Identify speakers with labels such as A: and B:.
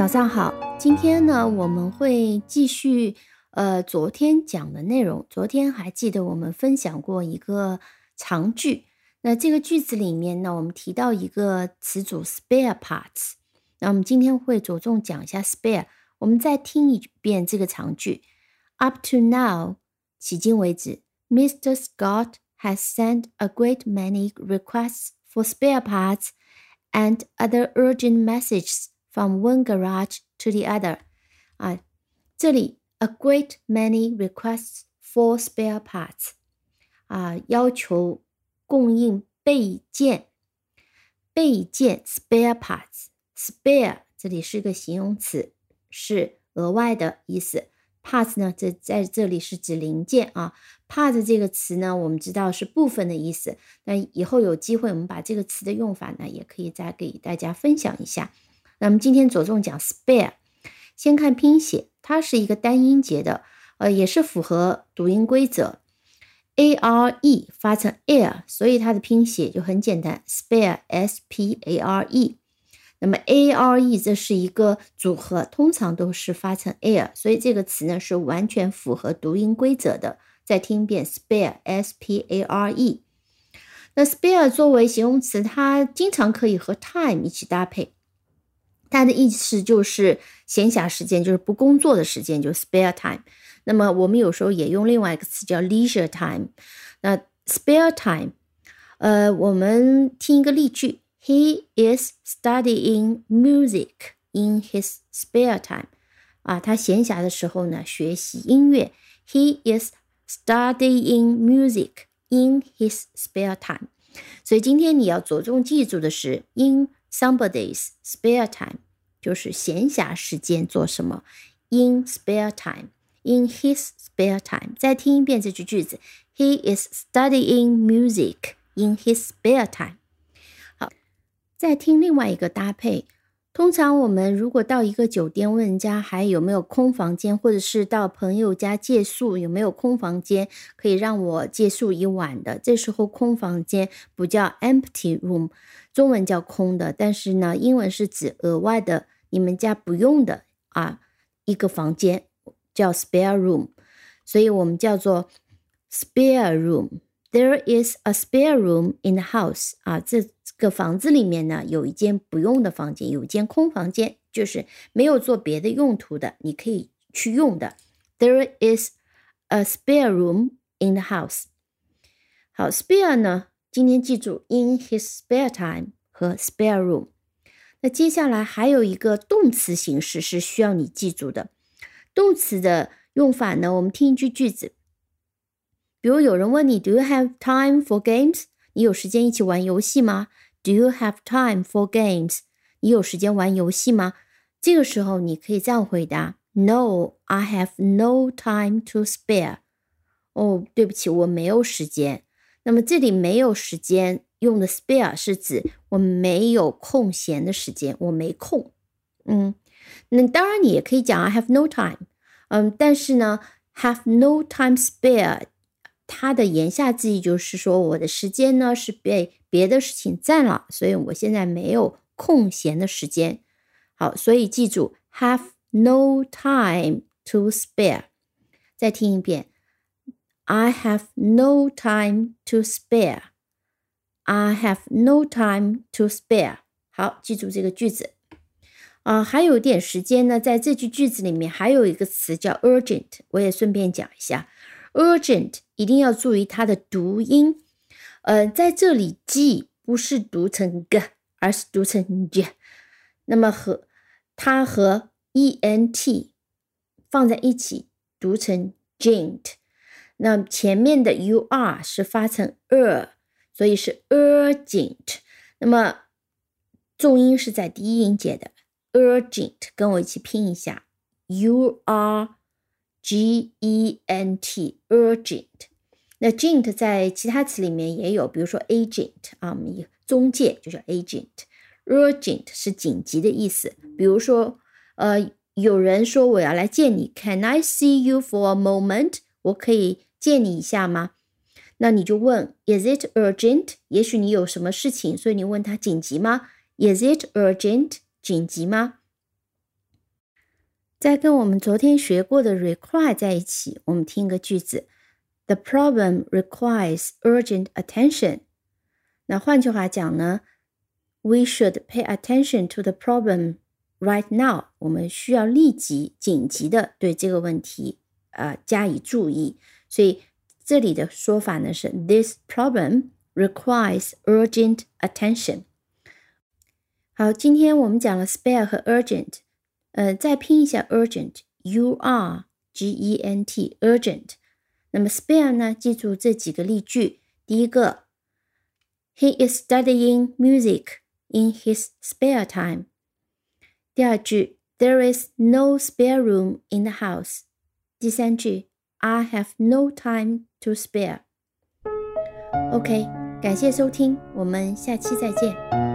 A: 早上好，今天呢我们会继续呃昨天讲的内容。昨天还记得我们分享过一个长句，那这个句子里面呢，我们提到一个词组 spare parts。那我们今天会着重讲一下 spare。我们再听一遍这个长句：Up to now，迄今为止，Mr. Scott has sent a great many requests for spare parts and other urgent messages from one garage to the other。啊，这里 a great many requests for spare parts，啊，要求供应备件，备件 spare parts，spare 这里是个形容词。是额外的意思，parts 呢，这在这里是指零件啊。part 这个词呢，我们知道是部分的意思。那以后有机会，我们把这个词的用法呢，也可以再给大家分享一下。那么今天着重讲 spare，先看拼写，它是一个单音节的，呃，也是符合读音规则，a r e 发成 air，所以它的拼写就很简单，spare，s p a r e。那么 a r e 这是一个组合，通常都是发成 air，所以这个词呢是完全符合读音规则的。再听一遍 spare，s p a r e。那 spare 作为形容词，它经常可以和 time 一起搭配，它的意思就是闲暇时间，就是不工作的时间，就 spare time。那么我们有时候也用另外一个词叫 leisure time。那 spare time，呃，我们听一个例句。He is studying music in his spare time. 啊，他闲暇的时候呢，学习音乐。He is studying music in his spare time. 所以今天你要着重记住的是，in somebody's spare time， 就是闲暇时间做什么。In spare time, in his spare time。再听一遍这句句子：He is studying music in his spare time. 好再听另外一个搭配，通常我们如果到一个酒店问人家还有没有空房间，或者是到朋友家借宿有没有空房间可以让我借宿一晚的，这时候空房间不叫 empty room，中文叫空的，但是呢，英文是指额外的，你们家不用的啊一个房间叫 spare room，所以我们叫做 spare room。There is a spare room in the house 啊，这个房子里面呢有一间不用的房间，有一间空房间，就是没有做别的用途的，你可以去用的。There is a spare room in the house。好，spare 呢，今天记住 in his spare time 和 spare room。那接下来还有一个动词形式是需要你记住的。动词的用法呢，我们听一句句子。比如有人问你，Do you have time for games？你有时间一起玩游戏吗？Do you have time for games？你有时间玩游戏吗？这个时候你可以这样回答：No，I have no time to spare。哦，对不起，我没有时间。那么这里没有时间用的 spare 是指我没有空闲的时间，我没空。嗯，那当然你也可以讲 I have no time。嗯，但是呢，have no time spare。他的言下之意就是说，我的时间呢是被别的事情占了，所以我现在没有空闲的时间。好，所以记住，have no time to spare。再听一遍，I have no time to spare。I have no time to spare。好，记住这个句子。啊，还有一点时间呢，在这句句子里面还有一个词叫 urgent，我也顺便讲一下。Urgent 一定要注意它的读音，呃，在这里 g 不是读成 g，而是读成 j。那么和它和 e n t 放在一起读成 gent。那前面的 u r 是发成 er，所以是 urgent。那么重音是在第一音节的 urgent，跟我一起拼一下 u r。G E N T urgent，那 gent 在其他词里面也有，比如说 agent 啊，我们中介就叫 agent。urgent 是紧急的意思，比如说，呃，有人说我要来见你，Can I see you for a moment？我可以见你一下吗？那你就问，Is it urgent？也许你有什么事情，所以你问他紧急吗？Is it urgent？紧急吗？再跟我们昨天学过的 require 在一起，我们听一个句子：The problem requires urgent attention。那换句话讲呢，We should pay attention to the problem right now。我们需要立即、紧急的对这个问题呃加以注意。所以这里的说法呢是：This problem requires urgent attention。好，今天我们讲了 spare 和 urgent。呃，再拼一下 urgent，u r g e n t，urgent。那么 spare 呢？记住这几个例句。第一个，He is studying music in his spare time。第二句，There is no spare room in the house。第三句，I have no time to spare。OK，感谢收听，我们下期再见。